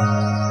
Música